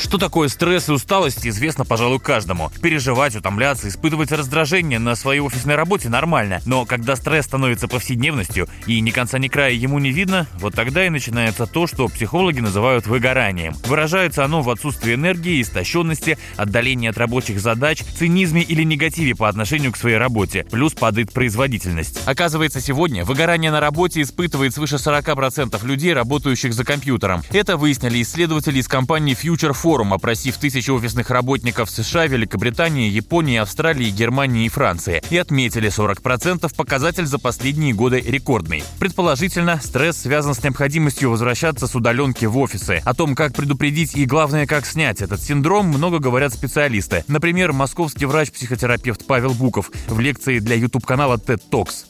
Что такое стресс и усталость, известно, пожалуй, каждому. Переживать, утомляться, испытывать раздражение на своей офисной работе нормально. Но когда стресс становится повседневностью и ни конца ни края ему не видно, вот тогда и начинается то, что психологи называют выгоранием. Выражается оно в отсутствии энергии, истощенности, отдалении от рабочих задач, цинизме или негативе по отношению к своей работе. Плюс падает производительность. Оказывается, сегодня выгорание на работе испытывает свыше 40% людей, работающих за компьютером. Это выяснили исследователи из компании Future Forum форум, опросив тысячи офисных работников США, Великобритании, Японии, Австралии, Германии и Франции. И отметили 40% показатель за последние годы рекордный. Предположительно, стресс связан с необходимостью возвращаться с удаленки в офисы. О том, как предупредить и, главное, как снять этот синдром, много говорят специалисты. Например, московский врач-психотерапевт Павел Буков в лекции для YouTube-канала TED Talks.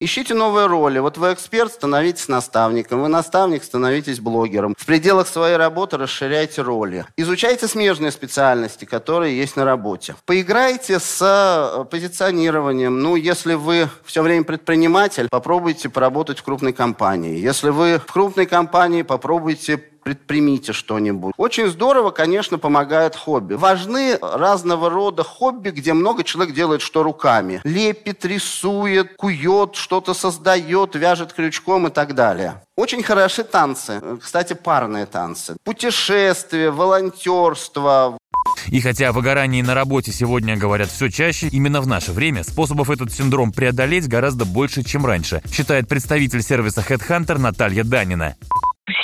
Ищите новые роли. Вот вы эксперт, становитесь наставником. Вы наставник, становитесь блогером. В пределах своей работы расширяйте роли. Изучайте смежные специальности, которые есть на работе. Поиграйте с э, позиционированием. Ну, если вы все время предприниматель, попробуйте поработать в крупной компании. Если вы в крупной компании, попробуйте предпримите что-нибудь. Очень здорово, конечно, помогает хобби. Важны разного рода хобби, где много человек делает что руками. Лепит, рисует, кует, что-то создает, вяжет крючком и так далее. Очень хороши танцы. Кстати, парные танцы. Путешествия, волонтерство. И хотя о выгорании на работе сегодня говорят все чаще, именно в наше время способов этот синдром преодолеть гораздо больше, чем раньше, считает представитель сервиса Headhunter Наталья Данина.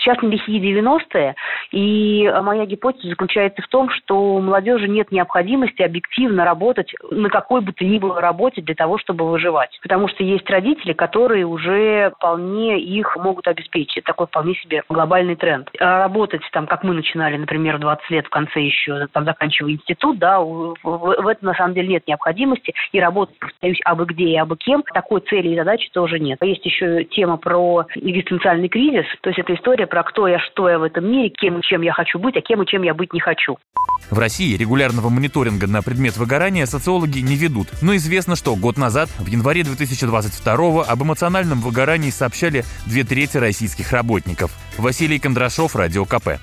Сейчас не лихие 90-е, и моя гипотеза заключается в том, что у молодежи нет необходимости объективно работать на какой бы то ни было работе для того, чтобы выживать. Потому что есть родители, которые уже вполне их могут обеспечить. Такой вполне себе глобальный тренд. А работать там, как мы начинали, например, в 20 лет в конце еще, там, заканчивая институт, да, в этом на самом деле нет необходимости. И работать, повторюсь, абы где и абы кем, такой цели и задачи тоже нет. Есть еще тема про экзистенциальный кризис, то есть это история про кто я, что я в этом мире, кем и чем я хочу быть, а кем и чем я быть не хочу. В России регулярного мониторинга на предмет выгорания социологи не ведут, но известно, что год назад, в январе 2022 об эмоциональном выгорании сообщали две трети российских работников. Василий Кондрашов, Радио КП.